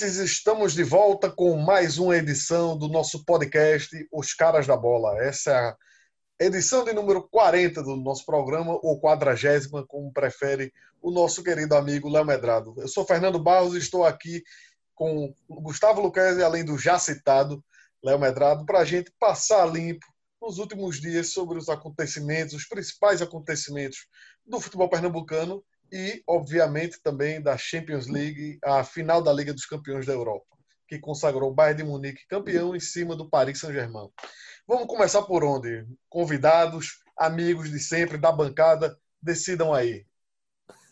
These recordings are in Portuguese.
Ouvintes, estamos de volta com mais uma edição do nosso podcast Os Caras da Bola. Essa é a edição de número 40 do nosso programa, ou quadragésima, como prefere o nosso querido amigo Léo Medrado. Eu sou Fernando Barros e estou aqui com Gustavo Luquezzi, além do já citado Léo Medrado, para a gente passar limpo nos últimos dias sobre os acontecimentos, os principais acontecimentos do futebol pernambucano e, obviamente, também da Champions League, a final da Liga dos Campeões da Europa, que consagrou o Bayern de Munique campeão em cima do Paris Saint-Germain. Vamos começar por onde? Convidados, amigos de sempre, da bancada, decidam aí.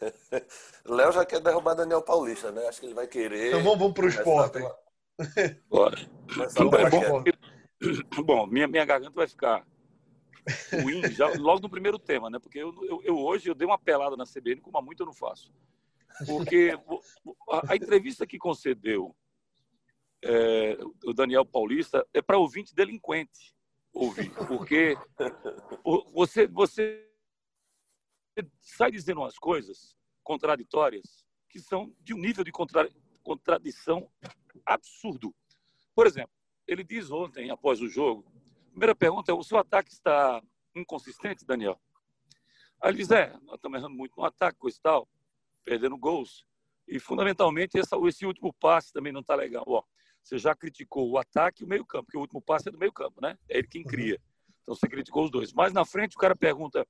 Léo já quer derrubar Daniel Paulista, né? Acho que ele vai querer. Então vamos, vamos para o esporte. Pela... Bora. É bom, bom, minha, minha garganta vai ficar ruim já, logo no primeiro tema, né? Porque eu, eu, eu, hoje eu dei uma pelada na CBN, como há muito eu não faço. Porque a, a entrevista que concedeu é, o Daniel Paulista é para ouvinte delinquente ouvir. Porque você, você sai dizendo umas coisas contraditórias que são de um nível de contra, contradição absurdo. Por exemplo, ele diz ontem, após o jogo, Primeira pergunta é: o seu ataque está inconsistente, Daniel? Aí ele diz: é, nós estamos errando muito no ataque, coisa e tal, perdendo gols. E, fundamentalmente, essa, esse último passe também não está legal. Ó, você já criticou o ataque e o meio-campo, porque o último passe é do meio-campo, né? É ele quem uhum. cria. Então, você criticou os dois. Mas, na frente, o cara pergunta: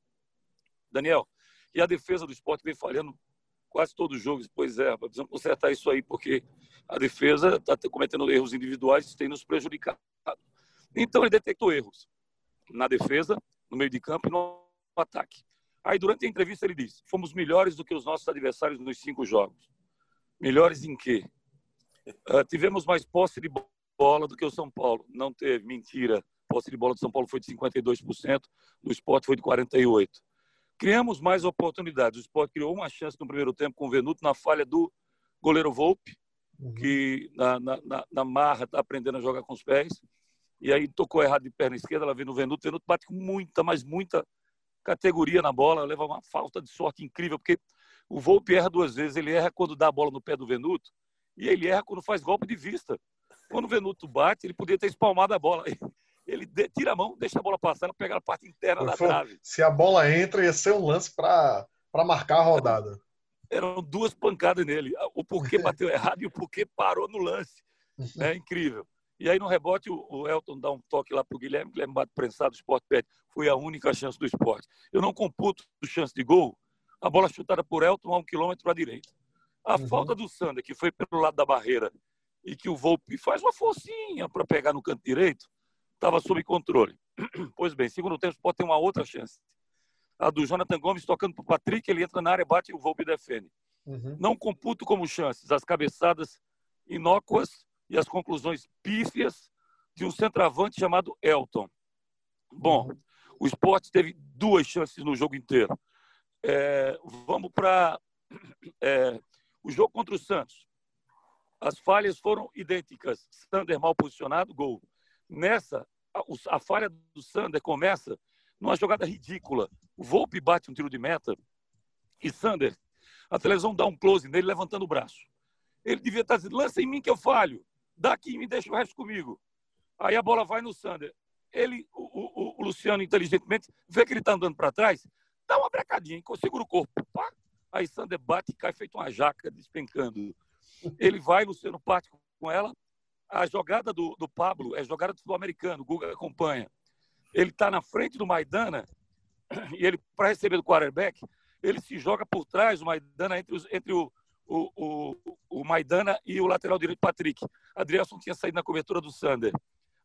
Daniel, e a defesa do esporte vem falhando quase todo o jogo? Pois é, precisamos consertar isso aí, porque a defesa está cometendo erros individuais e tem nos prejudicado. Então ele detectou erros na defesa, no meio de campo e no ataque. Aí durante a entrevista ele disse: fomos melhores do que os nossos adversários nos cinco jogos. Melhores em quê? Uh, tivemos mais posse de bola do que o São Paulo. Não teve, mentira. A posse de bola do São Paulo foi de 52%, do esporte foi de 48%. Criamos mais oportunidades. O esporte criou uma chance no primeiro tempo com o Venuto na falha do goleiro Volpe, uhum. que na, na, na marra está aprendendo a jogar com os pés e aí tocou errado de perna esquerda, ela vem no Venuto, o Venuto bate com muita, mas muita categoria na bola, leva uma falta de sorte incrível, porque o Volpe erra duas vezes, ele erra quando dá a bola no pé do Venuto, e ele erra quando faz golpe de vista. Quando o Venuto bate, ele podia ter espalmado a bola. Ele tira a mão, deixa a bola passar, ela pega a parte interna da trave. Se a bola entra, ia ser um lance para marcar a rodada. Eram duas pancadas nele. O porquê bateu errado e o porquê parou no lance. É incrível. E aí, no rebote, o Elton dá um toque lá para o Guilherme, Guilherme bate prensado, o esporte pede. Foi a única chance do esporte. Eu não computo chance de gol, a bola chutada por Elton a um quilômetro para a direita. A uhum. falta do Sander, que foi pelo lado da barreira, e que o Volpe faz uma forcinha para pegar no canto direito, estava sob controle. Pois bem, segundo tempo, o Sport tem uma outra chance. A do Jonathan Gomes tocando para o Patrick, ele entra na área, bate e o Volpe defende. Uhum. Não computo como chances as cabeçadas inócuas e as conclusões pífias de um centroavante chamado Elton. Bom, o esporte teve duas chances no jogo inteiro. É, vamos para é, o jogo contra o Santos. As falhas foram idênticas. Sander mal posicionado, gol. Nessa, a, a falha do Sander começa numa jogada ridícula. O Volpe bate um tiro de meta e Sander, a televisão dá um close nele levantando o braço. Ele devia estar dizendo, lança em mim que eu falho daqui me deixa o resto comigo. Aí a bola vai no Sander. Ele, o, o, o Luciano, inteligentemente, vê que ele está andando para trás, dá uma brecadinha, segura o corpo. Pá. Aí Sander bate e cai feito uma jaca, despencando. Ele vai, Luciano parte com ela. A jogada do, do Pablo é jogada do americano, o Guga acompanha. Ele está na frente do Maidana e ele, para receber do quarterback, ele se joga por trás, o Maidana, entre, os, entre o, o, o, o Maidana e o lateral direito Patrick. Adrielson tinha saído na cobertura do Sander.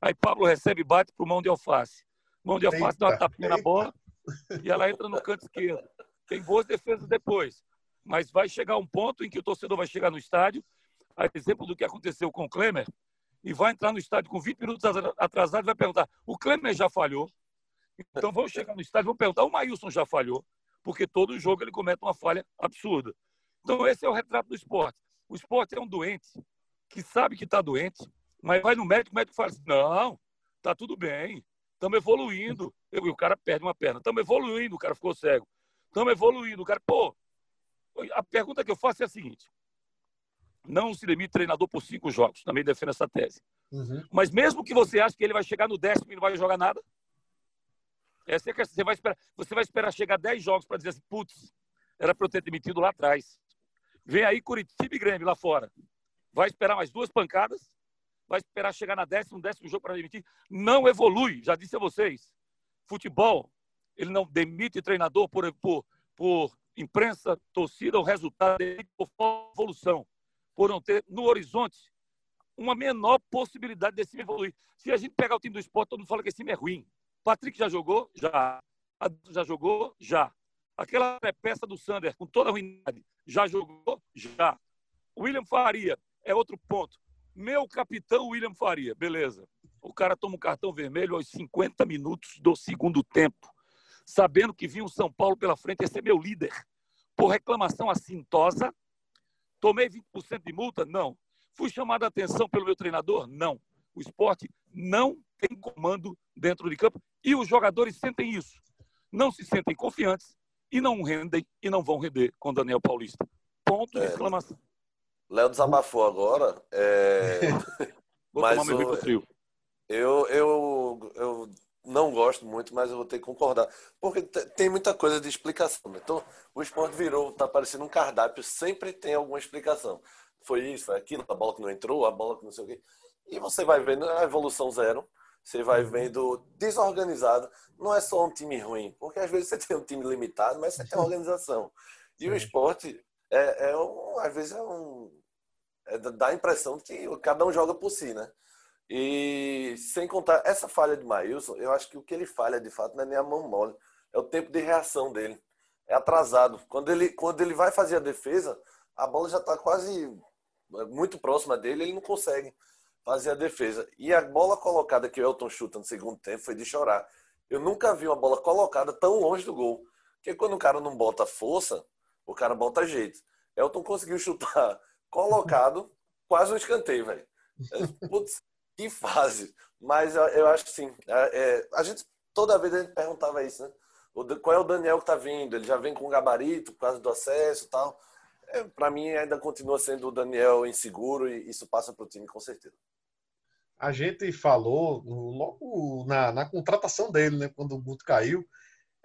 Aí Pablo recebe e bate para o mão de alface. Mão de alface eita, dá uma tapinha eita. na bola e ela entra no canto esquerdo. Tem boas defesas depois. Mas vai chegar um ponto em que o torcedor vai chegar no estádio, a exemplo do que aconteceu com o Klemer, e vai entrar no estádio com 20 minutos atrasado e vai perguntar: o Klemer já falhou? Então vamos chegar no estádio e vamos perguntar: o Maílson já falhou? Porque todo jogo ele comete uma falha absurda. Então, esse é o retrato do esporte. O esporte é um doente que sabe que está doente, mas vai no médico, o médico fala assim: não, está tudo bem, estamos evoluindo. E o cara perde uma perna, estamos evoluindo, o cara ficou cego. Estamos evoluindo, o cara, pô. A pergunta que eu faço é a seguinte: não se demite treinador por cinco jogos. Também defendo essa tese. Uhum. Mas mesmo que você ache que ele vai chegar no décimo e não vai jogar nada, essa é a questão. Você vai esperar, você vai esperar chegar dez jogos para dizer assim, putz, era para eu ter demitido lá atrás. Vem aí Curitiba e Grêmio lá fora. Vai esperar mais duas pancadas, vai esperar chegar na décimo, décimo jogo para demitir. Não evolui, já disse a vocês. Futebol, ele não demite treinador por, por, por imprensa, torcida, o resultado dele por evolução, por não ter no horizonte uma menor possibilidade desse time evoluir. Se a gente pegar o time do esporte, todo mundo fala que esse time é ruim. Patrick já jogou? Já. Já jogou? Já. Aquela peça do Sander, com toda a ruindade, já jogou? Já. William Faria é outro ponto. Meu capitão William Faria, beleza. O cara toma um cartão vermelho aos 50 minutos do segundo tempo, sabendo que vinha o São Paulo pela frente, esse é meu líder. Por reclamação assintosa, tomei 20% de multa? Não. Fui chamado a atenção pelo meu treinador? Não. O esporte não tem comando dentro de campo e os jogadores sentem isso. Não se sentem confiantes e não rendem e não vão render com Daniel Paulista. Ponto de é, exclamação. Léo desabafou agora. É... Mas o... eu, eu, eu não gosto muito, mas eu vou ter que concordar. Porque tem muita coisa de explicação. Né? Então, o esporte virou, tá parecendo um cardápio, sempre tem alguma explicação. Foi isso, foi aquilo, a bola que não entrou, a bola que não sei o quê. E você vai vendo a evolução zero. Você vai uhum. vendo desorganizado. Não é só um time ruim, porque às vezes você tem um time limitado, mas você tem uma organização. E o esporte, é, é um, às vezes, é um. É, dá a impressão de que cada um joga por si, né? E sem contar essa falha de Maílson, eu acho que o que ele falha de fato não é nem a mão mole, é o tempo de reação dele. É atrasado. Quando ele, quando ele vai fazer a defesa, a bola já está quase muito próxima dele, ele não consegue fazer a defesa. E a bola colocada que o Elton chuta no segundo tempo foi de chorar. Eu nunca vi uma bola colocada tão longe do gol. Porque quando o cara não bota força, o cara bota jeito. Elton conseguiu chutar colocado, quase um escanteio, velho. Putz, que fase. Mas eu, eu acho que sim. É, é, a gente, toda vez a gente perguntava isso, né? Qual é o Daniel que tá vindo? Ele já vem com gabarito por causa do acesso e tal. É, para mim ainda continua sendo o Daniel inseguro e isso passa para o time com certeza a gente falou logo na, na contratação dele, né, quando o Guto caiu,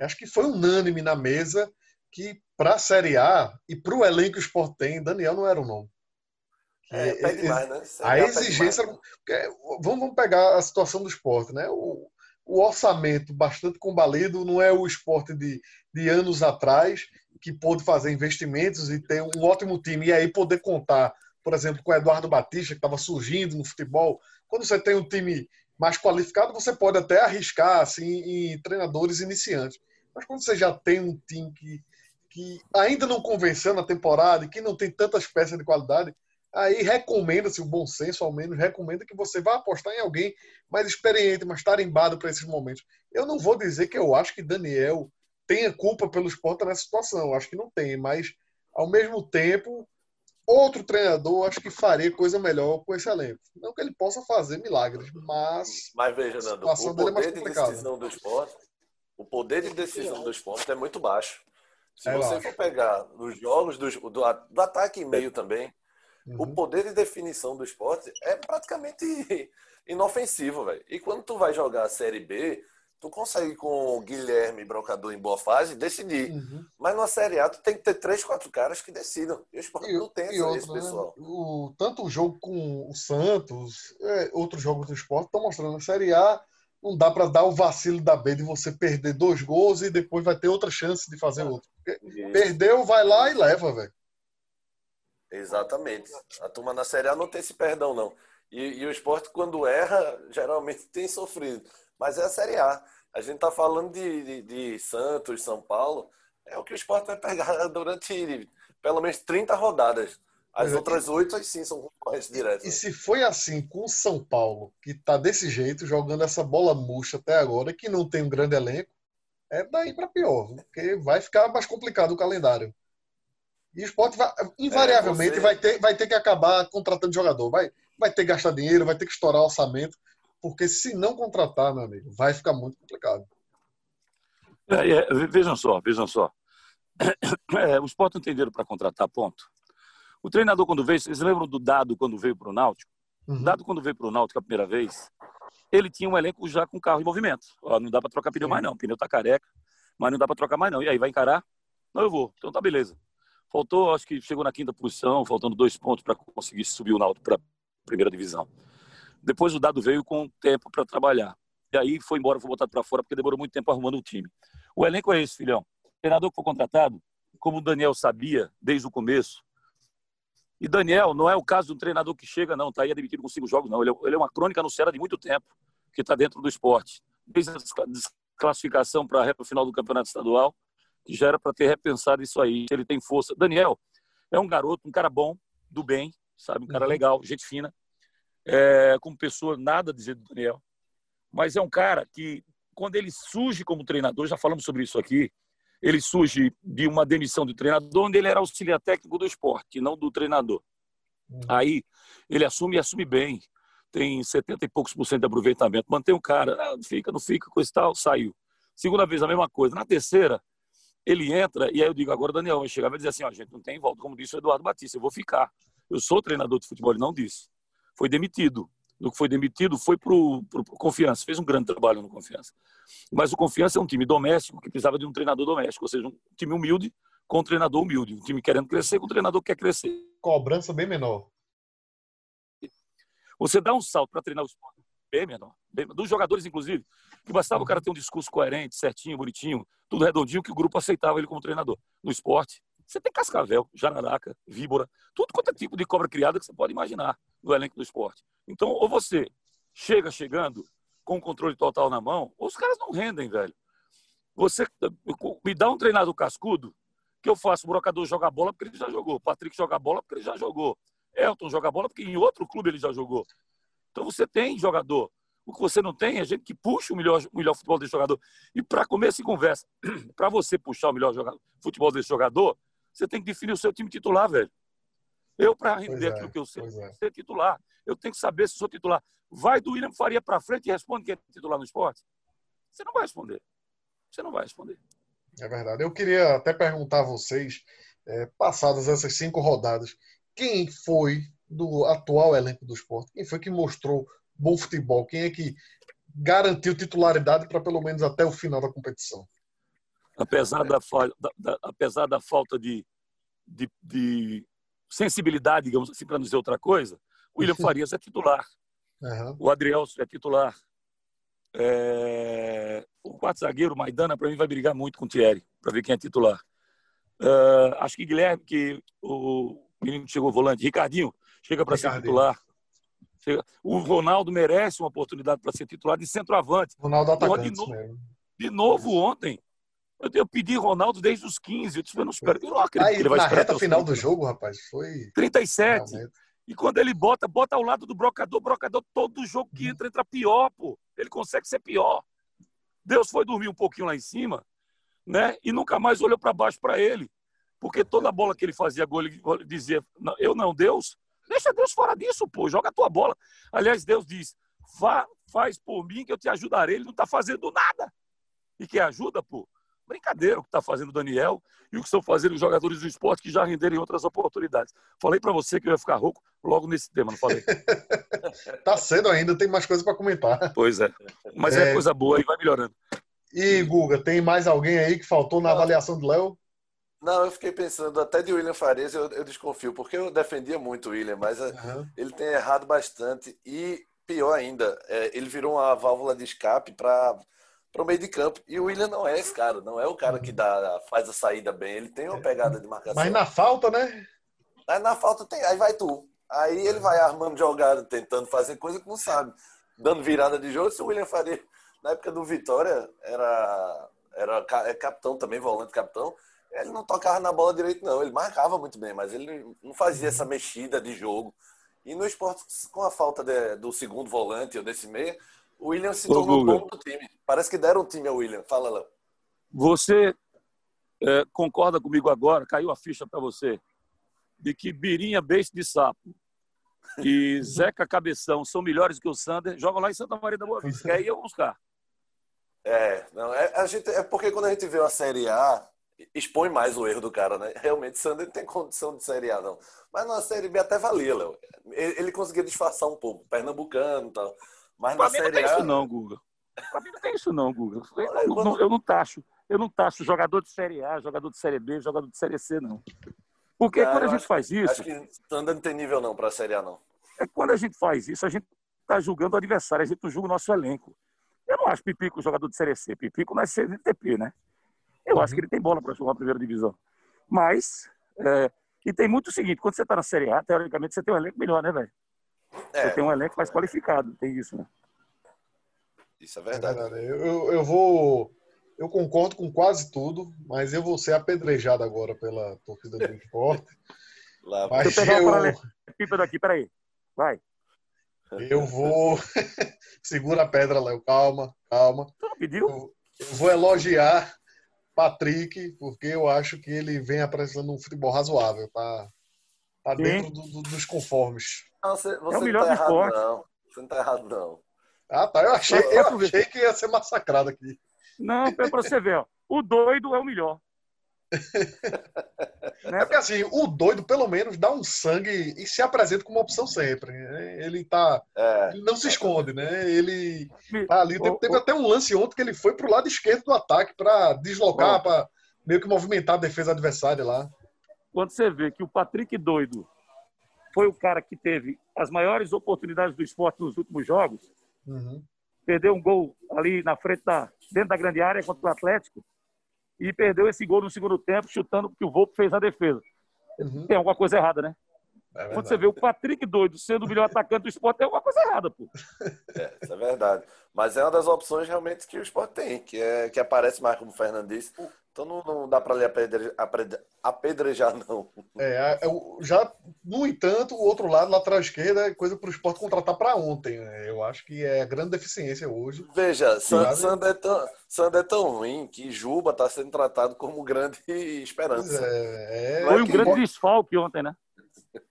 acho que foi unânime na mesa que para a Série A e para o elenco que o Sport tem, Daniel não era o nome. É, é, demais, né? A exigência. Demais, né? vamos, vamos pegar a situação do esporte, né? O, o orçamento bastante combalido não é o esporte de, de anos atrás, que pôde fazer investimentos e ter um ótimo time, e aí poder contar, por exemplo, com o Eduardo Batista, que estava surgindo no futebol, quando você tem um time mais qualificado, você pode até arriscar assim, em treinadores iniciantes. Mas quando você já tem um time que, que ainda não convenceu na temporada e que não tem tantas peças de qualidade, aí recomenda-se, o bom senso ao menos, recomenda que você vá apostar em alguém mais experiente, mais tarimbado para esses momentos. Eu não vou dizer que eu acho que Daniel tenha culpa pelo esporte nessa situação, eu acho que não tem, mas ao mesmo tempo outro treinador acho que faria coisa melhor com esse elenco. Não que ele possa fazer milagres, mas. Mas veja, Nando, o é poder é de decisão do esporte, o poder de decisão do esporte é muito baixo. Se é você baixo. for pegar os jogos do, do, do ataque e meio também, uhum. o poder de definição do esporte é praticamente inofensivo, velho. E quando tu vai jogar a Série B, tu consegue com o Guilherme Brocador em boa fase decidir. Uhum. Mas na Série A tu tem que ter três, quatro caras que decidam. E o esporte não tem esse, outro, esse né? pessoal. Né? O, tanto o jogo com o Santos, é, outros jogos do esporte estão mostrando na Série A não dá para dar o vacilo da B de você perder dois gols e depois vai ter outra chance de fazer outro. Perdeu, vai lá e leva, velho. Exatamente. A turma na Série A não tem esse perdão, não. E, e o esporte, quando erra, geralmente tem sofrido mas é a Série A. A gente está falando de, de, de, Santos, São Paulo, é o que o esporte vai pegar durante pelo menos 30 rodadas. As é, outras oito, aí sim, são concorrentes diretos. E se foi assim com o São Paulo, que está desse jeito, jogando essa bola murcha até agora, que não tem um grande elenco, é daí para pior, porque vai ficar mais complicado o calendário. E o esporte vai, invariavelmente é, você... vai, ter, vai ter que acabar contratando jogador. Vai, vai ter que gastar dinheiro, vai ter que estourar orçamento porque se não contratar, meu amigo, vai ficar muito complicado. É, é, vejam só, vejam só. É, o Sport não tem dinheiro para contratar, ponto. O treinador, quando veio, vocês lembram do Dado quando veio para o Náutico? Uhum. Dado quando veio para o Náutico a primeira vez, ele tinha um elenco já com carro em movimento. Ó, não dá para trocar pneu Sim. mais não, o pneu tá careca, mas não dá para trocar mais não. E aí, vai encarar? Não, eu vou. Então tá beleza. Faltou, acho que chegou na quinta posição, faltando dois pontos para conseguir subir o Náutico para a primeira divisão. Depois o Dado veio com tempo para trabalhar. E aí foi embora, foi botado para fora, porque demorou muito tempo arrumando o time. O elenco é esse, filhão. O treinador que foi contratado, como o Daniel sabia desde o começo, e Daniel não é o caso de um treinador que chega, não, está aí admitido com cinco jogos, não. Ele é, é uma crônica no Ceará de muito tempo, que está dentro do esporte. Desde a desclassificação para a reta final do campeonato estadual, que já era para ter repensado isso aí. Ele tem força. Daniel é um garoto, um cara bom, do bem, sabe? Um cara uhum. legal, gente fina. É, como pessoa, nada a dizer do Daniel. Mas é um cara que, quando ele surge como treinador, já falamos sobre isso aqui, ele surge de uma demissão de treinador, onde ele era auxiliar técnico do esporte, não do treinador. Uhum. Aí ele assume e assume bem. Tem 70 e poucos por cento de aproveitamento. Mantém o cara, ah, fica, não fica, coisa e tal, saiu. Segunda vez a mesma coisa. Na terceira, ele entra e aí eu digo, agora o Daniel vai chegar e vai dizer assim, ó, gente, não tem volta, como disse o Eduardo Batista, eu vou ficar. Eu sou treinador de futebol, ele não disse. Foi demitido do que foi demitido foi para o Confiança. Fez um grande trabalho no Confiança. Mas o Confiança é um time doméstico que precisava de um treinador doméstico, ou seja, um time humilde com um treinador humilde. Um time querendo crescer com um treinador que quer crescer. Cobrança bem menor. Você dá um salto para treinar o esporte bem menor. Bem, dos jogadores, inclusive, que bastava o cara ter um discurso coerente, certinho, bonitinho, tudo redondinho, que o grupo aceitava ele como treinador. No esporte, você tem cascavel, jararaca, víbora, tudo quanto é tipo de cobra criada que você pode imaginar no elenco do esporte. Então, ou você chega chegando com o controle total na mão, ou os caras não rendem, velho. Você me dá um treinador cascudo, que eu faço, o brocador joga bola porque ele já jogou, Patrick joga bola porque ele já jogou, Elton joga bola porque em outro clube ele já jogou. Então você tem jogador. O que você não tem é gente que puxa o melhor, o melhor futebol desse jogador. E para começo de conversa, para você puxar o melhor jogador, futebol desse jogador, você tem que definir o seu time titular, velho. Eu, para render é, aquilo que eu sei, é. ser titular. Eu tenho que saber se sou titular. Vai do William Faria para frente e responde que é titular no esporte? Você não vai responder. Você não vai responder. É verdade. Eu queria até perguntar a vocês, é, passadas essas cinco rodadas, quem foi do atual elenco do esporte? Quem foi que mostrou bom futebol? Quem é que garantiu titularidade para pelo menos até o final da competição? Apesar da, da, da apesar da falta de, de, de sensibilidade, digamos assim, para não dizer outra coisa, o William Farias é titular. Uhum. O Adrielso é titular. É... O quarto zagueiro, o Maidana, para mim vai brigar muito com o Thierry, para ver quem é titular. Uh, acho que Guilherme, que o menino que chegou volante, Ricardinho, chega para ser titular. Chega... O Ronaldo merece uma oportunidade para ser titular de centroavante. Ronaldo atacante de, no... de novo ontem, eu, eu pedi Ronaldo desde os 15. Eu disse, eu não espero. Eu não acredito Aí, que ele vai na reta final do jogo, rapaz, foi. 37. Realmente. E quando ele bota, bota ao lado do brocador, brocador, todo jogo que entra, entra pior, pô. Ele consegue ser pior. Deus foi dormir um pouquinho lá em cima, né? E nunca mais olhou para baixo para ele. Porque toda bola que ele fazia gol, ele dizia: Eu não, Deus, deixa Deus fora disso, pô, joga a tua bola. Aliás, Deus diz: faz por mim que eu te ajudarei. Ele não está fazendo nada. E que ajuda, pô. Brincadeira o que está fazendo o Daniel e o que estão fazendo os jogadores do esporte que já renderam em outras oportunidades. Falei para você que eu ia ficar rouco logo nesse tema, não falei? tá cedo ainda, tem mais coisa para comentar. Pois é. Mas é... é... coisa boa e vai melhorando. E, Guga, tem mais alguém aí que faltou na avaliação do Léo? Não, eu fiquei pensando, até de William Farias eu, eu desconfio, porque eu defendia muito o William, mas uhum. ele tem errado bastante e, pior ainda, é, ele virou uma válvula de escape para para o meio de campo. E o William não é esse cara, não é o cara que dá, faz a saída bem. Ele tem uma pegada de marcação. Mas na falta, né? Aí na falta tem, aí vai tu. Aí ele vai armando jogada, tentando fazer coisa que não sabe. Dando virada de jogo, se o William faria. Na época do Vitória, era, era é capitão também, volante capitão. Ele não tocava na bola direito, não. Ele marcava muito bem, mas ele não fazia essa mexida de jogo. E no esporte, com a falta de, do segundo volante ou desse meio, o William se tornou bom do time. Parece que deram um time ao William. Fala, Léo. Você é, concorda comigo agora, caiu a ficha para você, de que Birinha, beijo de sapo e Zeca Cabeção são melhores que o Sander, jogam lá em Santa Maria da Boa Vista. Aí eu vou buscar. É, não, é, a gente, é porque quando a gente vê uma Série A, expõe mais o erro do cara, né? Realmente, Sander não tem condição de Série A, não. Mas na Série B até valia, Léo. Ele, ele conseguia disfarçar um pouco, pernambucano e tal. Mas pra na mim Série não tem A. isso não, Guga. Pra mim não tem isso não, Guga. Eu não, não, eu não taxo. Eu não taxo jogador de Série A, jogador de Série B, jogador de Série C, não. Porque Cara, quando a eu gente faz isso, Acho que Sander não tem nível, não, pra Série A, não. é quando a gente faz isso, a gente está julgando o adversário, a gente não julga o nosso elenco. Eu não acho Pipico jogador de Série C. Pipico não é CDTP, né? Eu acho que ele tem bola para jogar a primeira divisão. Mas, é, e tem muito o seguinte: quando você está na Série A, teoricamente você tem um elenco melhor, né, velho? Você É, tem um elenco mais qualificado, tem isso, né? isso é É verdade. verdade. Eu, eu- vou. Eu concordo com quase tudo, mas eu vou ser apedrejado agora pela torcida do esporte. Lá, Mas Deixa eu pegar o eu, paralelepípedo aqui, peraí. Vai. eu vou. Segura a pedra, Léo. Calma, calma. Pediu? Eu, eu vou elogiar Patrick, porque eu acho que ele vem apresentando um futebol razoável. Tá, tá dentro do- do- dos conformes. Não, você, você melhor não tá do errado, esporte. não. Você não tá errado, não. Ah, tá. Eu achei, eu achei que ia ser massacrado aqui. Não, é para você ver, ó. O doido é o melhor. É porque assim, o doido, pelo menos, dá um sangue e se apresenta como opção sempre. Ele tá. É, Ele não se esconde, né? Ele tá ali. Teve, teve até um lance ontem que ele foi pro lado esquerdo do ataque para deslocar, para meio que movimentar a defesa adversária lá. Quando você vê que o Patrick doido foi o cara que teve as maiores oportunidades do esporte nos últimos jogos, Uhum. perdeu um gol ali na frente da dentro da grande área contra o Atlético e perdeu esse gol no segundo tempo chutando porque o Volpe fez a defesa. Uhum. Tem alguma coisa errada, né? É Quando você vê o Patrick doido sendo o melhor atacante do esporte, tem alguma coisa errada, pô. é, isso é verdade. Mas é uma das opções realmente que o esporte tem, que, é, que aparece mais como o Fernando disse. Então não, não dá para lhe apedre- apedre- apedrejar, não. É, é, o- já, no entanto, o outro lado, lateral esquerda, é coisa para o esporte contratar para ontem. né? Eu acho que é a grande deficiência hoje. Veja, San-. Sander é tão, é tão ruim que Juba está sendo tratado como grande Pois esperança. é, é- Foi um grande desfalque ontem, né?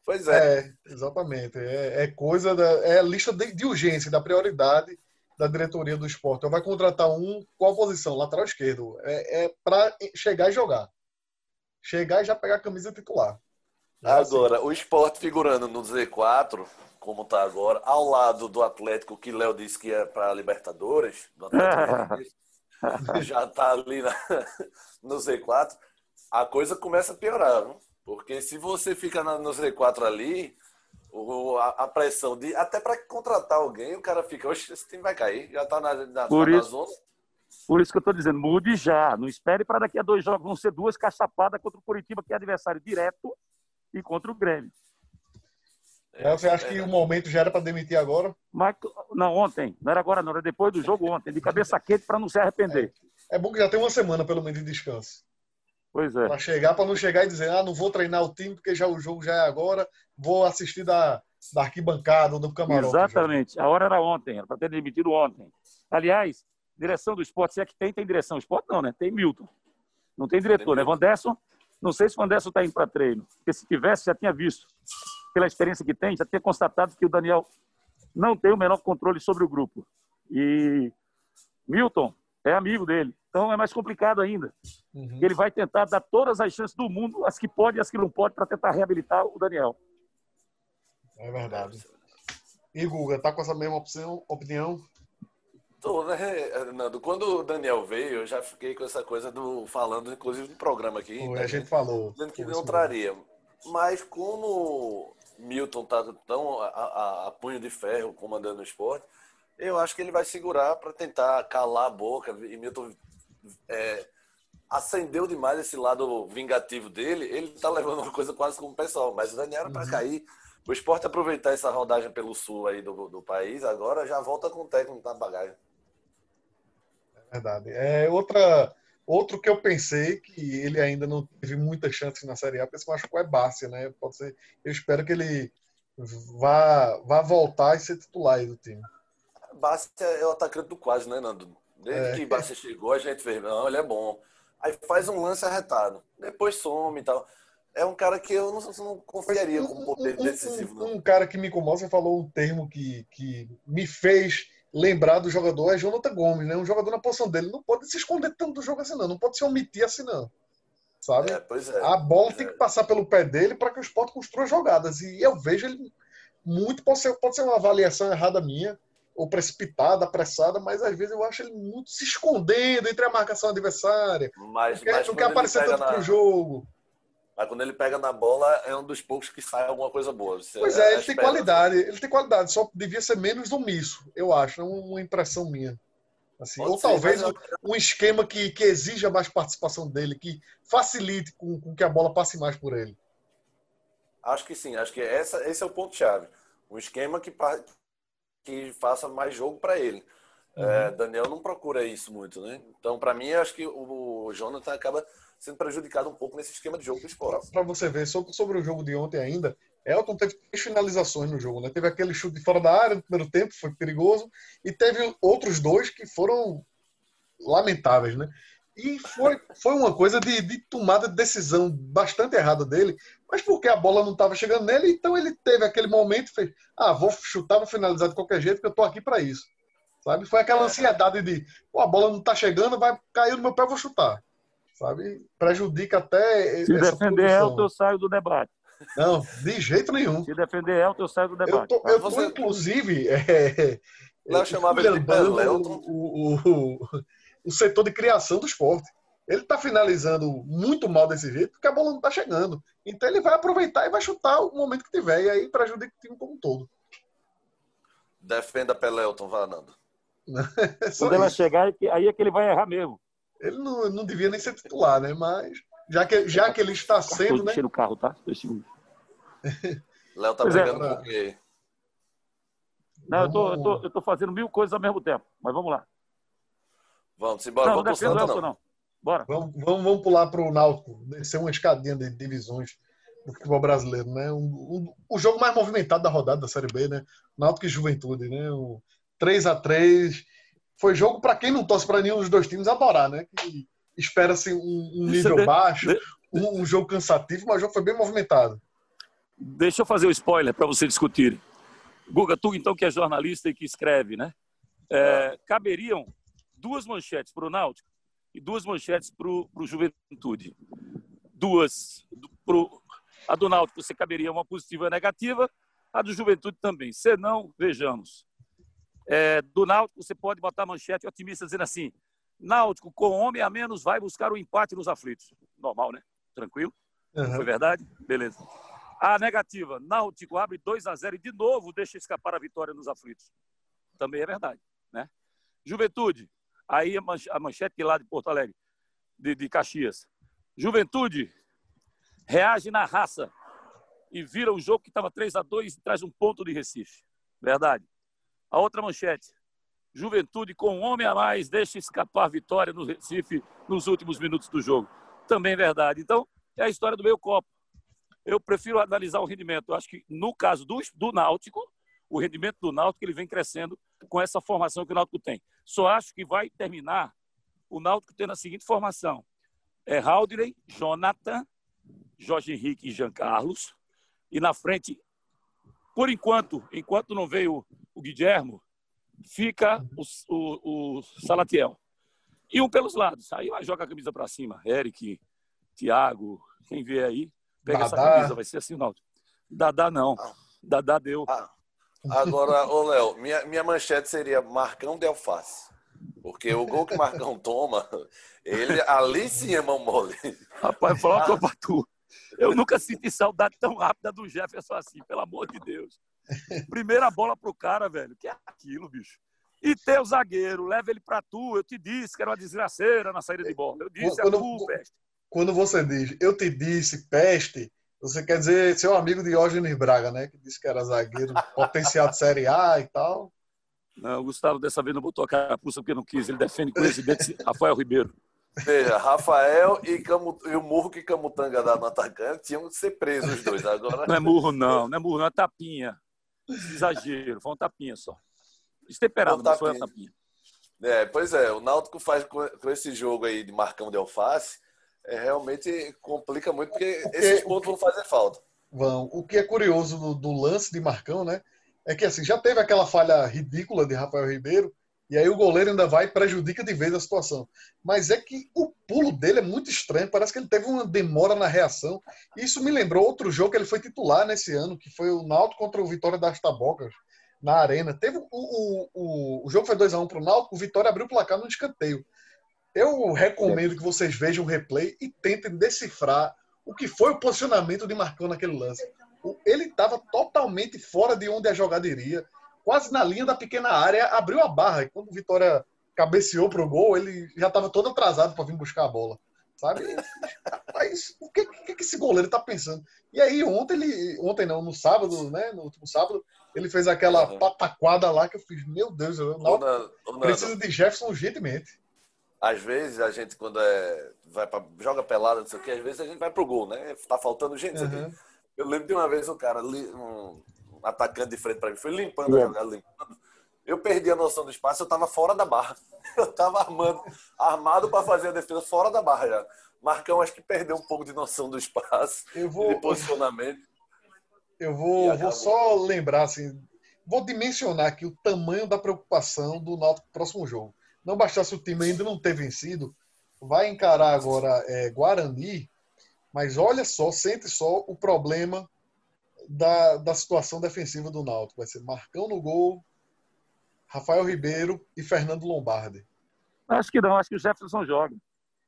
Pois é. É, exatamente. É, é coisa da. É a lista de, de urgência, da prioridade da diretoria do esporte. Então vai contratar um, qual posição? Lateral esquerdo. É, é para chegar e jogar. Chegar e já pegar a camisa titular. É assim. Agora, o esporte figurando no Z4, como está agora, ao lado do Atlético, que Léo disse que é para Libertadores, já está ali na- no Z4, a coisa começa a piorar. viu? Porque se você fica na- no Z4 ali, o- a, a pressão de. Até para contratar alguém, o cara fica, oxe, esse time vai cair, já está na, na, Por tá na isso- zona. Por isso que eu estou dizendo, mude já. Não espere para daqui a dois jogos. Vão ser duas caçapadas contra o Curitiba, que é adversário direto, e contra o Grêmio. É, você acha que o momento já era para demitir agora? Mas, não, ontem. Não era agora, não. Era depois do jogo ontem. De cabeça quente para não se arrepender. É bom que já tem uma semana, pelo menos, de descanso. Pois é. Para chegar, para não chegar e dizer, ah, não vou treinar o time porque já o jogo já é agora, vou assistir da, da arquibancada ou do camarote. Exatamente. A hora era ontem. Era para ter demitido ontem. Aliás, direção do esporte, se é que tem, tem direção. Esporte não, né? Tem Milton. Não tem diretor, Tem né? Vanderson, não sei se o Vanderson está indo para treino. Porque se tivesse, já tinha visto. Pela experiência que tem, já tinha constatado que o Daniel não tem o menor controle sobre o grupo. E Milton é amigo dele. Então é mais complicado ainda. Uhum. Ele vai tentar dar todas as chances do mundo, as que pode e as que não pode, para tentar reabilitar o Daniel. É verdade. E Guga, tá com essa mesma opção, opinião? Tô, né, Nando? Quando o Daniel veio, eu já fiquei com essa coisa do. falando, inclusive, no programa aqui. Foi, né, a gente falou. dizendo que não traria. Mas como Milton tá tão a, a- a punho de ferro comandando o esporte, eu acho que ele vai segurar para tentar calar a boca. E Milton é, acendeu demais esse lado vingativo dele. Ele tá levando uma coisa quase como pessoal. Mas o Daniel era para Uhum. cair. O esporte aproveitar essa rodagem pelo sul aí do, do país, agora já volta com o técnico na bagagem. É verdade. É outra, outro que eu pensei que ele ainda não teve muitas chances na Série A, porque se machucou é Bárcia, né? Pode ser. Eu espero que ele vá, vá voltar e ser titular aí do time. Bastia é o atacante do quase, né, Nando? Desde É. que Bastia chegou, a gente fez, não, ele é bom. Aí faz um lance arretado, depois some e tal. É um cara que eu não, não confiaria como poder decisivo, um, um cara que me incomoda, você falou um termo que, que me fez lembrar do jogador, é Jonathan Gomes, né? Um jogador na posição dele. Não pode se esconder tanto do jogo assim, não. Não pode se omitir assim, não. sabe? É, é, a bola tem que passar pelo pé dele para que o esporte construa jogadas. E eu vejo ele muito, pode ser, pode ser uma avaliação errada minha, ou precipitada, apressada, mas às vezes eu acho ele muito se escondendo entre a marcação adversária. Mas, não quer, mas não quer aparecer tanto na... pro jogo. Mas quando ele pega na bola, é um dos poucos que sai alguma coisa boa. Você pois é, ele tem qualidade. Ele tem qualidade, só devia ser menos omisso, eu acho. É uma impressão minha. Assim, ou ser, talvez eu... um esquema que, que exija mais participação dele, que facilite com, com que a bola passe mais por ele. Acho que sim, acho que essa, esse é o ponto-chave. Um esquema que, que faça mais jogo para ele. É, uhum. É, Daniel não procura isso muito, né? Então, para mim, acho que o Jonathan acaba sendo prejudicado um pouco nesse esquema de jogo do esporte. Para você ver, sobre, sobre o jogo de ontem ainda, Elton teve três finalizações no jogo, né? Teve aquele chute fora da área no primeiro tempo, foi perigoso, e teve outros dois que foram lamentáveis, né? E foi, foi uma coisa de, de tomada de decisão bastante errada dele, mas porque a bola não estava chegando nele, então ele teve aquele momento e fez: ah, vou chutar, vou finalizar de qualquer jeito, porque eu estou aqui para isso. Sabe? Foi aquela ansiedade de: pô, a bola não está chegando, vai cair no meu pé, eu vou chutar. Sabe? Prejudica até. Se defender Elton, eu saio do debate. Não, de jeito nenhum. Se defender Elton, eu saio do debate. Eu tô, eu tô Você... inclusive. É, Léo chamava ele de Elton. O, o, o, o setor de criação do esporte. Ele está finalizando muito mal desse jeito porque a bola não está chegando. Então ele vai aproveitar e vai chutar o momento que tiver. E aí prejudica o time como um todo. Defenda Pelelton, Vanando. Quando ela chegar, aí é que ele vai errar mesmo. Ele não, não devia nem ser titular, né? Mas já que, já que ele está sendo. Né? o carro, tá? Dois segundos. Léo tá pois é. brigando é? Não, eu tô, eu, tô, eu tô fazendo mil coisas ao mesmo tempo, mas vamos lá. Vamos embora. Não, vamos não não. não. Bora. Vamos, vamos, vamos pular para o Náutico, descer uma escadinha de divisões do futebol brasileiro, né? Um, um, o jogo mais movimentado da rodada da Série B, né? Náutico e Juventude, né? O 3 a 3 Foi jogo para quem não torce para nenhum dos dois times adorar, né? Espera-se um, um nível baixo, um, um, jogo cansativo, mas o jogo foi bem movimentado. Deixa eu fazer o um spoiler para você discutir. Guga, tu então que é jornalista e que escreve, né? É, caberiam duas manchetes para o Náutico e duas manchetes para o Juventude. Duas. Pro, a do Náutico você caberia uma positiva e negativa, a do Juventude também. Se não, vejamos. É, do Náutico você pode botar manchete otimista dizendo assim: Náutico com homem a menos vai buscar o empate nos aflitos. Normal, né? Tranquilo? Uhum. Foi verdade? Beleza. A negativa: Náutico abre 2 a 0 e de novo deixa escapar a vitória nos aflitos. Também é verdade, né? Juventude, Aí a manchete lá de Porto Alegre, de, de Caxias. Juventude reage na raça e vira o jogo que estava 3 a 2 e traz um ponto de Recife. Verdade. A outra manchete. Juventude com um homem a mais deixa escapar vitória no Recife nos últimos minutos do jogo. Também verdade. Então, é a história do meio copo. Eu prefiro analisar o rendimento. Eu acho que no caso do, do Náutico, o rendimento do Náutico ele vem crescendo com essa formação que o Náutico tem. Só acho que vai terminar o Náutico tendo a seguinte formação: é Haldley, Jonathan, Jorge Henrique e Jean Carlos. E na frente, por enquanto, enquanto não veio o Guilhermo, fica o, o, o Salatiel. E um pelos lados. Aí vai jogar a camisa para cima. Eric, Thiago, quem vier aí, pega Dadá. essa camisa, vai ser assim o Náutico. Dadá não. Ah. Dadá deu. Ah. Agora, ô Léo, minha, minha manchete seria Marcão de Alface. Porque o gol que o Marcão toma, ele ali sim é mão mole. Rapaz, vou falar uma coisa tu. Eu nunca senti saudade tão rápida do Jefferson assim, pelo amor de Deus. Primeira bola pro cara, velho. Que é aquilo, bicho? E teu zagueiro, leva ele pra tu. Eu te disse que era uma desgraceira na saída de bola. Eu disse, quando, é tu, peste. Quando você diz, eu te disse, peste, você quer dizer seu amigo Diógenes Braga, né? Que disse que era zagueiro potencial de Série A e tal. Não, o Gustavo dessa vez não botou a carapuça porque não quis. Ele defende com esse Rafael Ribeiro. Veja, Rafael e, Camu... e, o murro que Camutanga dá no atacante tinham que ser presos os dois agora. Não é murro, não. Não é murro, não é tapinha. Exagero. Foi um tapinha só. Destemperado, mas foi uma tapinha. É, pois é, o Náutico faz com esse jogo aí de Marcão de Alface é, realmente complica muito, porque, porque esses pontos vão fazer falta. Vão. O que é curioso do, do, lance de Marcão, né? É que assim, já teve aquela falha ridícula de Rafael Ribeiro, E aí o goleiro ainda vai e prejudica de vez a situação. Mas é que o pulo dele é muito estranho. Parece que ele teve uma demora na reação. Isso me lembrou outro jogo que ele foi titular nesse ano, que foi o Náutico contra o Vitória das Tabocas, na Arena. Teve o, o, o, o jogo foi 2x1 para o Náutico, o Vitória abriu o placar no escanteio. Eu recomendo que vocês vejam o replay e tentem decifrar o que foi o posicionamento de Marcão naquele lance. Ele estava totalmente fora de onde a jogada iria quase na linha da pequena área, abriu a barra. E quando o Vitória cabeceou pro gol, ele já estava todo atrasado para vir buscar a bola. Sabe? Mas o que, que, que esse goleiro tá pensando? E aí, ontem ele. Ontem não, no sábado, né? No último sábado, ele fez aquela uhum. pataquada lá que eu fiz, meu Deus, eu não, Nando, precisa de Jefferson urgentemente. Às vezes a gente, quando é, vai pra, joga pelada, não sei o que, às vezes a gente vai pro gol, né? Tá faltando gente uhum. Eu lembro de uma vez um cara, um, atacante de frente para mim, foi limpando a jogada, limpando. Eu perdi a noção do espaço, eu estava fora da barra. Eu estava armando, armado para fazer a defesa fora da barra já. Marcão acho que perdeu um pouco de noção do espaço, eu vou, de posicionamento. Eu vou, vou só lembrar assim, vou dimensionar aqui o tamanho da preocupação do Náutico próximo jogo. Não bastasse o time ainda não ter vencido, vai encarar agora é, Guarani, mas olha só, sente só o problema da, da situação defensiva do Náutico. Vai ser Marcão no gol, Rafael Ribeiro e Fernando Lombardi. Acho que não, acho que o Jefferson joga.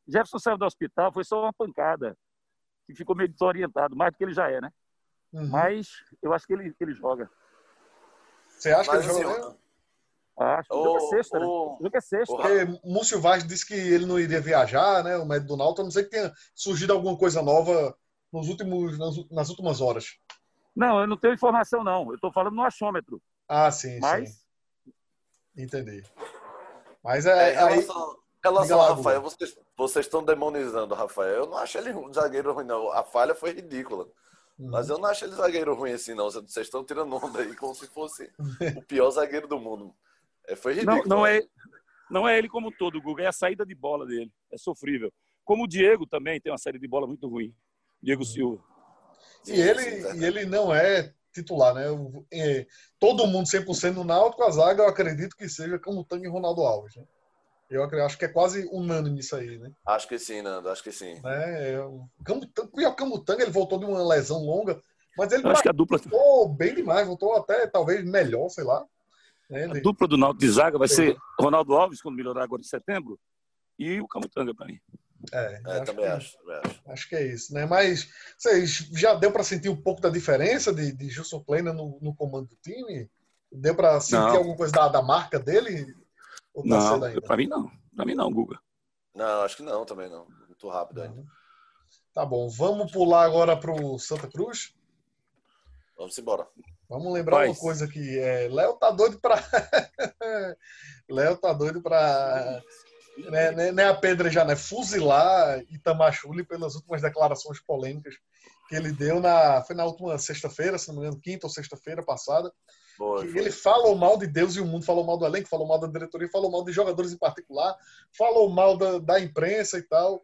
Jefferson saiu do hospital, foi só uma pancada. Que ficou meio desorientado, mais do que ele já é, né? Uhum. Mas eu acho que ele, ele joga. Você acha Mas, que ele joga? Acho que o, jogo é sexta, né? O jogo é sexta. Porque Múcio Vaz disse que ele não iria viajar, né? O médico do Náutico, a não ser que tenha surgido alguma coisa nova nos últimos, nas, nas últimas horas. Não, eu não tenho informação, não. Eu estou falando no achômetro. Ah, sim, Mas... sim. Entendi. Mas é. é relação, aí... relação ao Rafael, vocês, vocês estão demonizando o Rafael. Eu não acho ele um zagueiro ruim, não. A falha foi ridícula. Uhum. Mas eu não acho ele zagueiro ruim assim, não. Vocês estão tirando onda aí como se fosse o pior zagueiro do mundo. É, foi ridículo. Não, não, é, não é ele como todo, Guga. É a saída de bola dele. É sofrível. Como o Diego também tem uma saída de bola muito ruim. Diego uhum. Silva. E ele, e ele não é titular, né? É, todo mundo 100% no Náutico, a zaga eu acredito que seja Camutanga e Ronaldo Alves. Né? Eu acho que é quase unânime isso aí, né? Acho que sim, Nando, acho que sim. É, o Camutanga, o Camutanga ele voltou de uma lesão longa, mas ele acho que a dupla voltou bem demais, voltou até talvez melhor, sei lá. Né? A dupla do Náutico de zaga vai ser Ronaldo Alves, quando melhorar agora em setembro, e o Camutanga para mim. É, é também, que, acho, também acho. Acho que é isso, né? Mas vocês já deu para sentir um pouco da diferença de, de Gilson Plena no, no comando do time? Deu para sentir não. alguma coisa da, da marca dele? Tá não, para mim não. Para mim não, Guga. Não, acho que não também não. Muito rápido ainda. Tá bom, vamos pular agora para o Santa Cruz? Vamos embora. Vamos lembrar uma coisa aqui. É, Léo tá doido para Léo tá doido para né, né, né, apedrejar, né, fuzilar Itamachule pelas últimas declarações polêmicas que ele deu na foi na última sexta-feira, se não me engano, quinta ou sexta-feira passada. Boa, ele falou mal de Deus e o mundo, falou mal do elenco, falou mal da diretoria, falou mal de jogadores em particular, falou mal da, da imprensa e tal.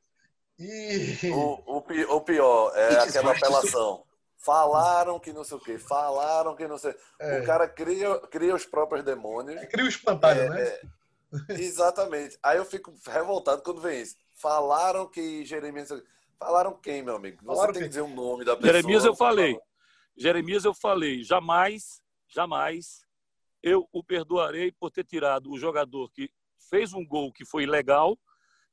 E o, o, o pior é aquela apelação. Falaram que não sei o quê, falaram que não sei. É. O cara cria, cria os próprios demônios. É, cria o espantalho, é, né? É, Exatamente. Aí eu fico revoltado quando vem isso. Falaram que Jeremias. Falaram quem, meu amigo? Você Falaram tem que dizer o nome da pessoa. Jeremias eu falei. Jeremias eu falei. Jamais, jamais eu o perdoarei por ter tirado o jogador que fez um gol que foi legal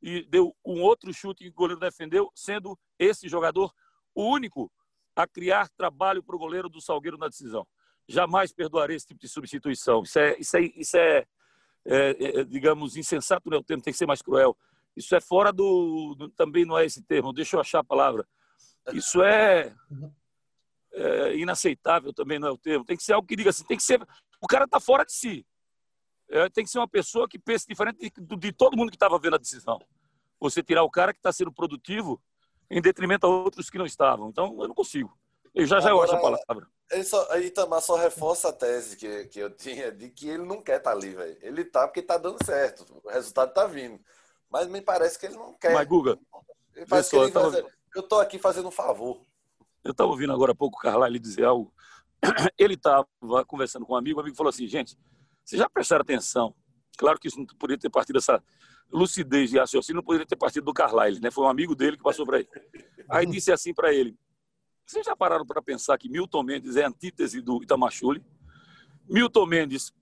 e deu um outro chute que o goleiro defendeu, sendo esse jogador o único a criar trabalho para o goleiro do Salgueiro na decisão. Jamais perdoarei esse tipo de substituição. Isso é, isso é, isso é é, é, digamos, insensato não é o termo, tem que ser mais cruel. Isso é fora do, do, Também não é esse termo, deixa eu achar a palavra. Isso é, é, inaceitável também não é o termo. Tem que ser algo que diga assim, tem que ser. O cara está fora de si. É, tem que ser uma pessoa que pense diferente de, de todo mundo que estava vendo a decisão. Você tirar o cara que está sendo produtivo em detrimento a outros que não estavam. Então, eu não consigo. Eu já já Agora, eu acho a palavra. Ele só, Itamar só reforça a tese que, que eu tinha de que ele não quer estar tá ali, velho. Ele tá porque tá dando certo. O resultado tá vindo. Mas me parece que ele não quer. Mas, Guga. Ele parece que ele eu, tava... eu tô aqui fazendo um favor. Eu estava ouvindo agora há pouco o Carlyle dizer algo. Ele estava conversando com um amigo, o amigo falou assim: gente, vocês já prestaram atenção Claro que isso não poderia ter partido essa lucidez de raciocínio, não poderia ter partido do Carlyle, né? Foi um amigo dele que passou para ele. Aí disse assim para ele: Vocês já pararam para pensar que Milton Mendes é antítese do Itamachule? Milton Mendes,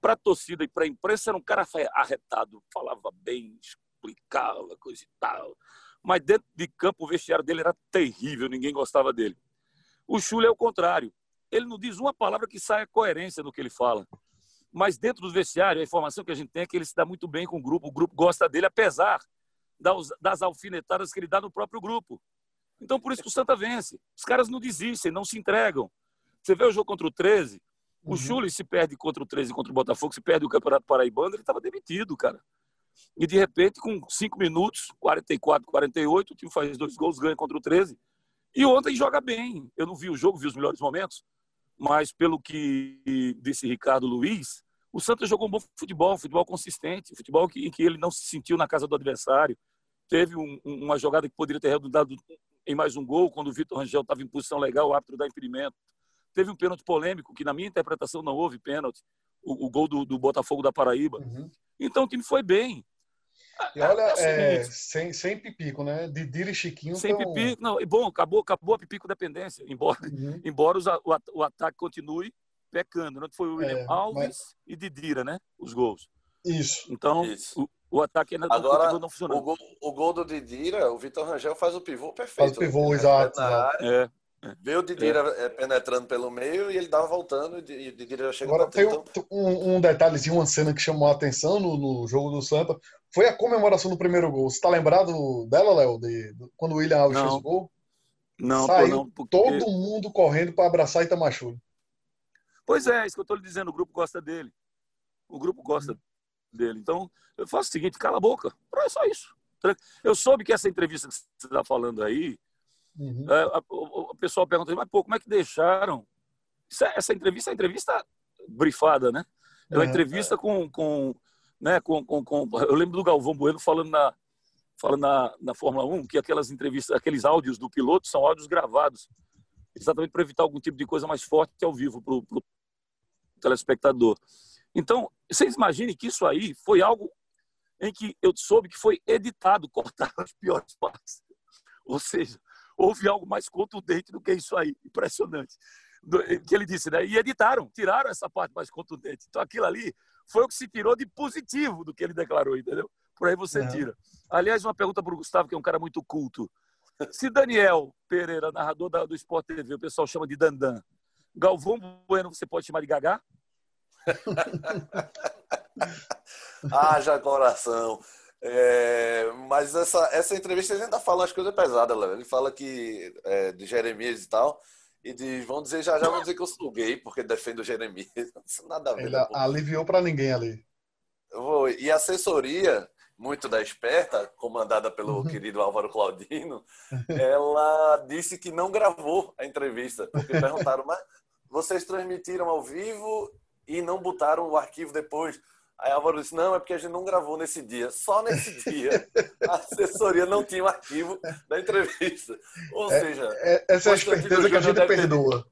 para a torcida e para a imprensa, era um cara arretado, falava bem, explicava, coisa e tal. Mas dentro de campo, o vestiário dele era terrível, ninguém gostava dele. O Chule é o contrário. Ele não diz uma palavra que saia coerência do que ele fala. Mas dentro do vestiário, a informação que a gente tem é que ele se dá muito bem com o grupo, o grupo gosta dele, apesar das alfinetadas que ele dá no próprio grupo. Então, por isso que o Santa vence. Os caras não desistem, não se entregam. Você vê o jogo contra o 13, o uhum. Chule se perde contra o 13 e contra o Botafogo, se perde o Campeonato Paraibano, ele estava demitido, cara. E de repente, com 5 minutos, 44, 48, o time faz dois gols, ganha contra o 13. E ontem joga bem. Eu não vi o jogo, vi os melhores momentos, mas pelo que disse Ricardo Luiz, o Santos jogou um bom futebol, um futebol consistente, um futebol que, em que ele não se sentiu na casa do adversário. Teve um, uma jogada que poderia ter redundado em mais um gol, quando o Vitor Rangel estava em posição legal, o árbitro dá impedimento. Teve um pênalti polêmico, que na minha interpretação não houve pênalti, o, o gol do, do, Botafogo da Paraíba. Uhum. Então o time foi bem. E olha, é, é sem, sem pipico, né? Didira e Chiquinho. Sem tão... pipico, não. E bom, acabou, acabou a pipico dependência. Embora, uhum. embora os, o, o, ataque continue pecando, né? Foi o William é, Alves mas... e Didira, né? Os gols. Isso. Então, Isso. O, o, ataque ainda Agora, não funcionou. O gol, o gol do Didira, o Vitor Rangel faz o pivô perfeito. Faz o pivô, exato. É. É. Veio o Didira é. penetrando pelo meio e ele dava voltando e o Didira chegou Agora, tem um, um, detalhezinho, uma cena que chamou a atenção no, no, jogo do Santa. Foi a comemoração do primeiro gol. Você tá lembrado dela, Léo? De, de, quando o William Alves fez o gol? Não, Saiu não, porque... todo mundo correndo para abraçar Itamachule. Pois é, isso que eu estou lhe dizendo. O grupo gosta dele. O grupo gosta dele. Então, eu faço o seguinte: cala a boca. É só isso. Eu soube que essa entrevista que você está falando aí Uhum. É, o, o, pessoal pergunta, mas pô, como é que deixaram? É, essa entrevista é entrevista brifada, né? É uma entrevista com, com, né, com, com, com, Eu lembro do Galvão Bueno falando na, falando na, na Fórmula 1 que aquelas entrevistas, aqueles áudios do piloto são áudios gravados, exatamente para evitar algum tipo de coisa mais forte ao vivo para o telespectador. Então, vocês imaginem que isso aí foi algo em que eu soube que foi editado, cortar as piores partes. Ou seja, houve algo mais contundente do que isso aí. Impressionante. Que ele disse, né? E editaram, tiraram essa parte mais contundente. Então aquilo ali foi o que se tirou de positivo do que ele declarou, entendeu? Por aí você é. tira. Aliás, uma pergunta para o Gustavo, que é um cara muito culto. Se Daniel Pereira, narrador da, do Sport TV, o pessoal chama de Dandan, Galvão Bueno, você pode chamar de Gagá? Haja coração. É, mas essa, essa entrevista ele ainda fala umas coisas pesadas, Léo. Ele fala que é, de Jeremias e tal. E diz, vão dizer, já já vão dizer que eu sou gay porque defendo o Jeremias. Nada a ver. Ele né, aliviou para ninguém ali. E a assessoria, muito da esperta, comandada pelo uhum. querido Álvaro Claudino, ela disse que não gravou a entrevista. Porque perguntaram, mas vocês transmitiram ao vivo e não botaram o arquivo depois? Aí Álvaro disse: não, é porque a gente não gravou nesse dia. Só nesse dia a assessoria não tinha o arquivo da entrevista. Ou é, seja, é, essa é a esperteza que a gente perdoa.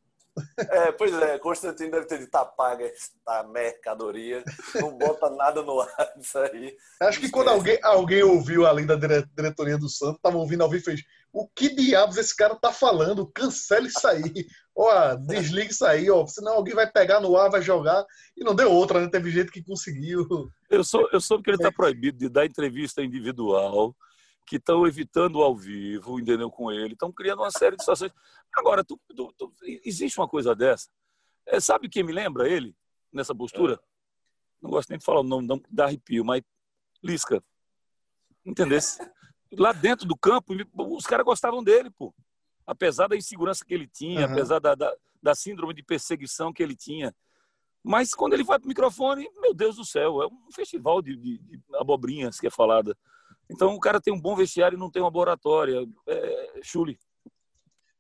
É, pois é, Constantino deve ter dito, apaga esta mercadoria, não bota nada no ar disso aí. Acho que quando alguém, alguém ouviu ali da diretoria do Santos, tava ouvindo ao vivo e fez, o que diabos esse cara tá falando? Cancele isso aí. Ó, desliga isso aí, ó, senão alguém vai pegar no ar, vai jogar. E não deu outra, né? Teve gente que conseguiu. Eu, sou, eu soube que ele está proibido de dar entrevista individual, que estão evitando ao vivo, entendeu, com ele. Estão criando uma série de situações. Agora, tu, tu, tu, existe uma coisa dessa. É, sabe quem me lembra ele, nessa postura? É. Não gosto nem de falar o nome, não dá arrepio, mas Lisca. Entendesse? Lá dentro do campo, os caras gostavam dele, pô apesar da insegurança que ele tinha, uhum. apesar da, da, da, síndrome de perseguição que ele tinha. Mas quando ele vai para o microfone, meu Deus do céu, é um festival de, de, de, abobrinhas que é falada. Então o cara tem um bom vestiário e não tem uma laboratória. É, chule.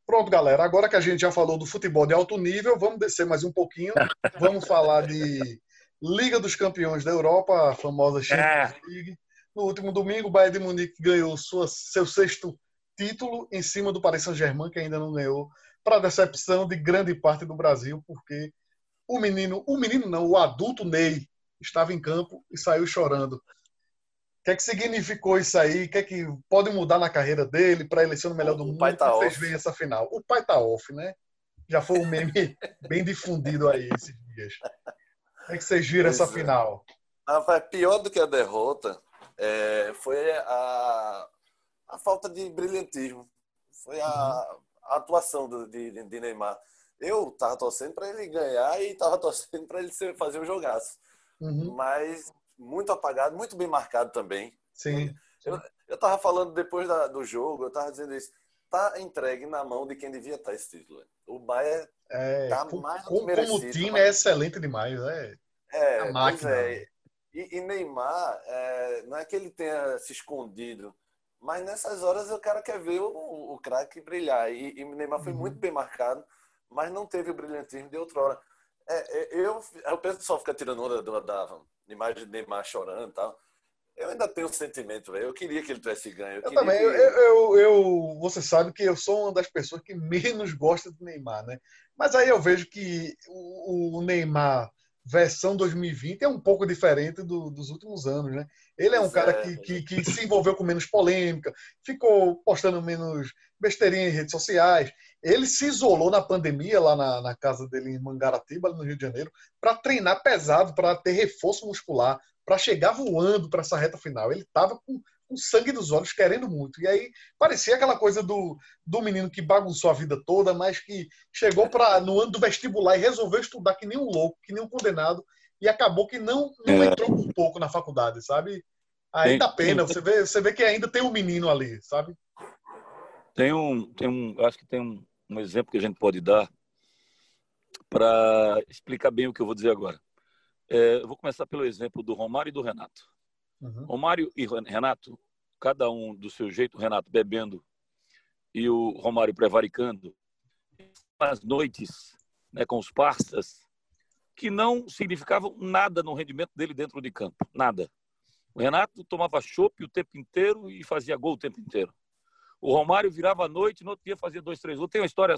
Pronto, galera. Agora que a gente já falou do futebol de alto nível, vamos descer mais um pouquinho. Vamos falar de Liga dos Campeões da Europa, a famosa Champions é. League. No último domingo, o Bayern de Munique ganhou sua, seu sexto título em cima do Paris Saint-Germain, que ainda não ganhou, para decepção de grande parte do Brasil, porque o menino, o menino não, o adulto Ney, estava em campo e saiu chorando. O que é que significou isso aí? O que é que pode mudar na carreira dele para ele ser o melhor do o mundo? Pai tá vocês veem essa final. O pai tá off, né? Já foi um meme bem difundido aí esses dias. Como é que vocês viram Pois essa é. final? Rapaz, pior do que a derrota é, foi a, a falta de brilhantismo. Foi a, a atuação do, de, de Neymar. Eu tava torcendo para ele ganhar e tava torcendo para ele ser- fazer um jogaço. Uhum, Mas muito apagado, muito bem marcado também. sim. Eu tava falando depois da- do jogo, eu tava dizendo isso. Tá entregue na mão de quem devia estar esse título. O Bayern É, Tá co- mais do como, que como merecido, time mas- é excelente demais, é. É, A pois máquina. é. E, e Neymar, é, não é que ele tenha se escondido, mas nessas horas o cara quer ver o, o craque brilhar. E, e Neymar foi Uhum. muito bem marcado, mas não teve o brilhantismo de outrora. É, é, eu, o pessoal fica tirando onda da, da imagem de Neymar chorando e tal. Eu ainda tenho um sentimento, velho. Eu queria que ele tivesse ganho. Eu queria também. que- Eu, eu, eu- você sabe que eu sou uma das pessoas que menos gosta do Neymar, né? Mas aí eu vejo que o, o Neymar versão 2020 é um pouco diferente do- dos últimos anos, né? Ele é um cara é. que, que, que se envolveu com menos polêmica, ficou postando menos besteirinha em redes sociais. Ele se isolou na pandemia lá na, na casa dele em Mangaratiba, no Rio de Janeiro, para treinar pesado, para ter reforço muscular, para chegar voando para essa reta final. Ele estava com, com sangue dos olhos, querendo muito. E aí parecia aquela coisa do, do menino que bagunçou a vida toda, mas que chegou para no ano do vestibular e resolveu estudar que nem um louco, que nem um condenado, e acabou que não, não É. entrou por pouco na faculdade, sabe? Aí Tem- dá pena, tem- você vê, você vê que ainda tem um menino ali, sabe? Tem um, tem um, acho que tem um, um exemplo que a gente pode dar para explicar bem o que eu vou dizer agora. É, eu vou começar pelo exemplo do Romário e do Renato. Uhum. Romário e Renato, cada um do seu jeito, o Renato bebendo e o Romário prevaricando, as noites né, com os parças, que não significavam nada no rendimento dele dentro de campo, nada. O Renato tomava chopp o tempo inteiro e fazia gol o tempo inteiro. O Romário virava à noite, no outro dia fazia dois, três gols. Tem uma história,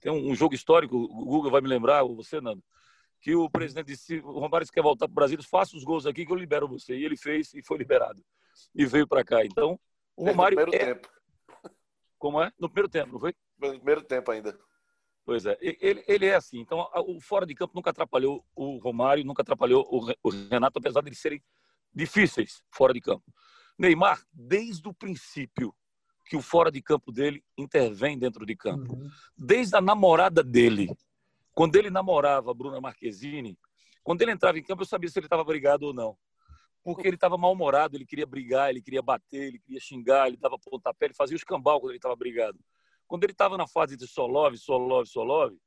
tem um jogo histórico, o Google vai me lembrar, ou você, Nando, que o presidente disse, o Romário se quer voltar para o Brasil, faça os gols aqui que eu libero você. E ele fez e foi liberado. E veio para cá. Então, o Fez no Romário primeiro é... tempo. Como é? No primeiro tempo, não foi? No primeiro tempo ainda. Pois é, ele, ele é assim. Então, o fora de campo nunca atrapalhou o Romário, nunca atrapalhou o Renato, apesar de eles serem difíceis fora de campo. Neymar, desde o princípio que o fora de campo dele intervém dentro de campo, Uhum. desde a namorada dele, quando ele namorava a Bruna Marquezine, quando ele entrava em campo, eu sabia se ele estava brigado ou não. Porque ele estava mal-humorado, ele queria brigar, ele queria bater, ele queria xingar, ele dava pontapé, ele fazia os cambal quando ele estava brigado. Quando ele estava na fase de Solove, Solove, Solove,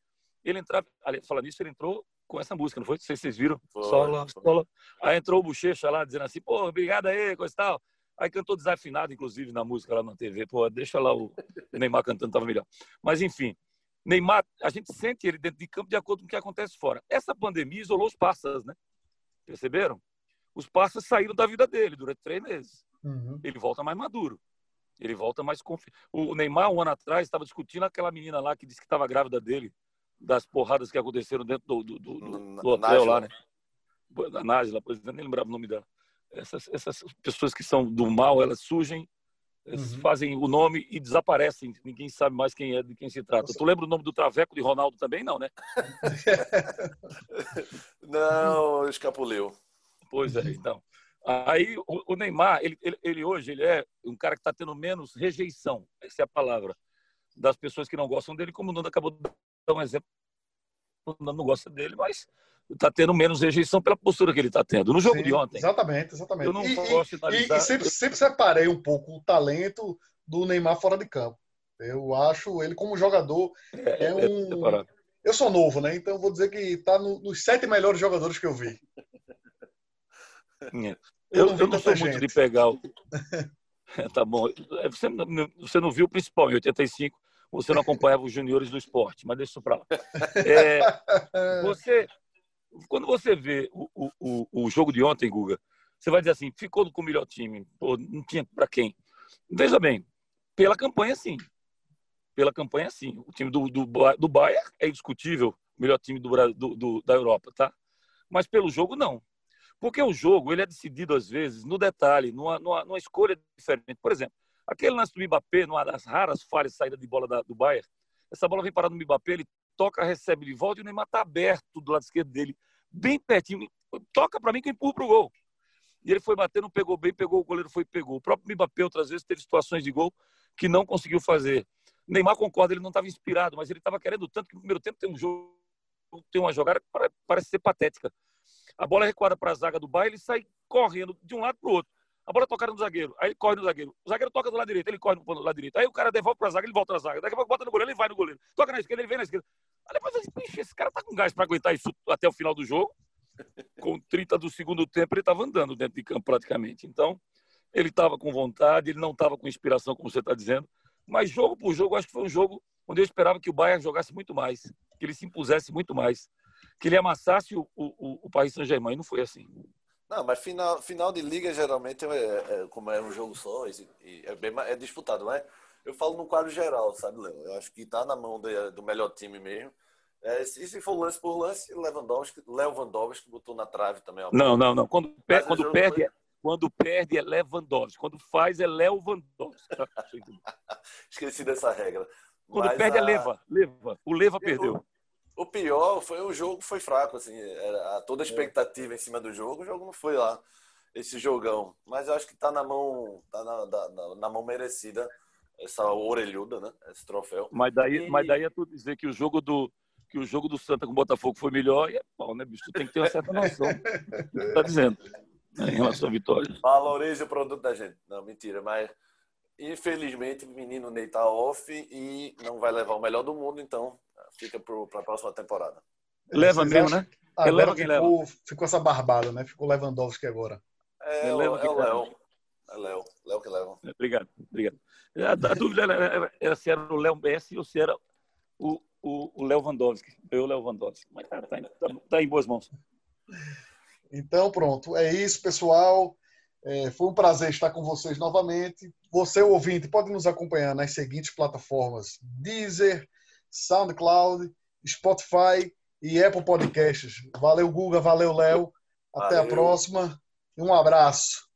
ele entrava. Falando nisso, ele entrou com essa música, não foi? Não sei se vocês viram. Foi, Solove, foi. Solove. Aí entrou o Bochecha lá, dizendo assim, pô, obrigado aí, coisa e tal. Aí cantou desafinado, inclusive, na música lá na TV. Pô, deixa lá o Neymar cantando, tava melhor. Mas, enfim, Neymar, a gente sente ele dentro de campo de acordo com o que acontece fora. Essa pandemia isolou os passas, né? Perceberam? Os passas saíram da vida dele durante três meses. Uhum. Ele volta mais maduro. Ele volta mais confiante. O Neymar, um ano atrás, estava discutindo aquela menina lá que disse que estava grávida dele, das porradas que aconteceram dentro do, do, do, do, do hotel lá, né? Da Nájila, por exemplo, nem lembrava o nome dela. Essas, essas pessoas que são do mal, elas surgem, elas Uhum. fazem o nome e desaparecem. Ninguém sabe mais quem é, de quem se trata. Nossa. Tu lembra o nome do Traveco de Ronaldo também? Não, né? Não, escapuliu. Pois é, então. Aí o, o Neymar, ele, ele, ele hoje ele é um cara que está tendo menos rejeição, essa é a palavra, das pessoas que não gostam dele, como o Nando acabou de dar um exemplo, o Nando não gosta dele, mas está tendo menos rejeição pela postura que ele está tendo. No jogo Sim, de ontem, Exatamente, exatamente. eu não E- e- gosto de E, analisar. e sempre, sempre separei um pouco o talento do Neymar fora de campo. Eu acho ele como jogador é, é é um. separado. Eu sou novo, né? Então vou dizer que está nos sete melhores jogadores que eu vi. É. Eu Eu, não eu não sou tanta muito gente. de pegar o. tá bom. É, Você não, você não viu o principal, em 85, você não acompanhava os juniores do esporte, mas deixa isso para lá. É, você, quando você vê o, o, o, jogo de ontem, Guga, você vai dizer assim, ficou com o melhor time, pô, não tinha para quem. Veja bem, pela campanha sim. Pela campanha sim. O time do, do, do Bayern é indiscutível melhor time do, do, do- da Europa, tá? mas pelo jogo não. Porque o jogo ele é decidido, às vezes, no detalhe, numa, numa, numa escolha diferente. Por exemplo, aquele lance do Mbappé, numa das raras falhas de saída de bola da, do Bayern, essa bola vem parar no Mbappé, ele toca, recebe de volta e o Neymar está aberto do lado esquerdo dele, bem pertinho. Toca para mim que eu empurro para o gol. E ele foi bater, não pegou bem, pegou, o goleiro foi pegou. O próprio Mbappé, outras vezes, teve situações de gol que não conseguiu fazer. Neymar concorda, ele não estava inspirado, mas ele estava querendo tanto que no primeiro tempo tem um jogo, tem uma jogada que parece ser patética. A bola é recuada para a zaga do Bayern, ele sai correndo de um lado para o outro. A bola toca no zagueiro, aí ele corre no zagueiro. O zagueiro toca do lado direito, ele corre no lado direito. Aí o cara devolve para a zaga, ele volta na zaga. Daqui a pouco bota no goleiro, ele vai no goleiro. Toca na esquerda, ele vem na esquerda. Aí depois eu disse, esse cara tá com gás para aguentar isso até o final do jogo. Com 30 do segundo tempo, ele estava andando dentro de campo praticamente. Então, ele estava com vontade, ele não estava com inspiração, como você está dizendo. Mas jogo por jogo, acho que foi um jogo onde eu esperava que o Bayern jogasse muito mais, que ele se impusesse muito mais, que ele amassasse o, o, o Paris Saint-Germain. Não foi assim. Não, mas final, final de liga geralmente é, é como é um jogo só, e, é, bem, é disputado, mas eu falo no quadro geral, sabe, Léo? Eu acho que está na mão de, do melhor time mesmo. É, e se for lance por lance, Lewandowski, Lewandowski botou na trave também. Não, não, não. Quando, per, quando perde, foi... quando perde é Lewandowski. Quando faz é Lewandowski. Esqueci dessa regra. Quando Mas perde é a... é Leva. Leva. O Leva perdeu. O pior foi o jogo foi fraco, assim, era toda a expectativa é. em cima do jogo, o jogo não foi lá esse jogão. Mas eu acho que tá na mão, tá na, na, na mão merecida essa orelhuda, né? Esse troféu. Mas daí, e... mas daí é tu dizer que o jogo do que o jogo do Santa com o Botafogo foi melhor e é pau, né, bicho? Tu tem que ter uma certa noção. tá dizendo né, em relação à vitória. Valorize o produto da gente. Não, mentira, mas infelizmente o menino Ney tá off e não vai levar o melhor do mundo, então fica para a próxima temporada. Leva mesmo, né? Agora leva ficou, leva. ficou essa barbada, né? Ficou Lewandowski agora. É, é, o, é o Léo. É Léo. Léo que leva. Obrigado, obrigado. A, a dúvida era, era, era, se era o Léo Messi ou se era o, o, o Lewandowski. Eu, Lewandowski. Mas tá, tá, tá, tá em boas mãos. Então, pronto. É isso, pessoal. É, foi um prazer estar com vocês novamente. Você, ouvinte, pode nos acompanhar nas seguintes plataformas: Deezer, SoundCloud, Spotify e Apple Podcasts. Valeu, Guga. Valeu, Léo. Até valeu. a próxima. Um abraço.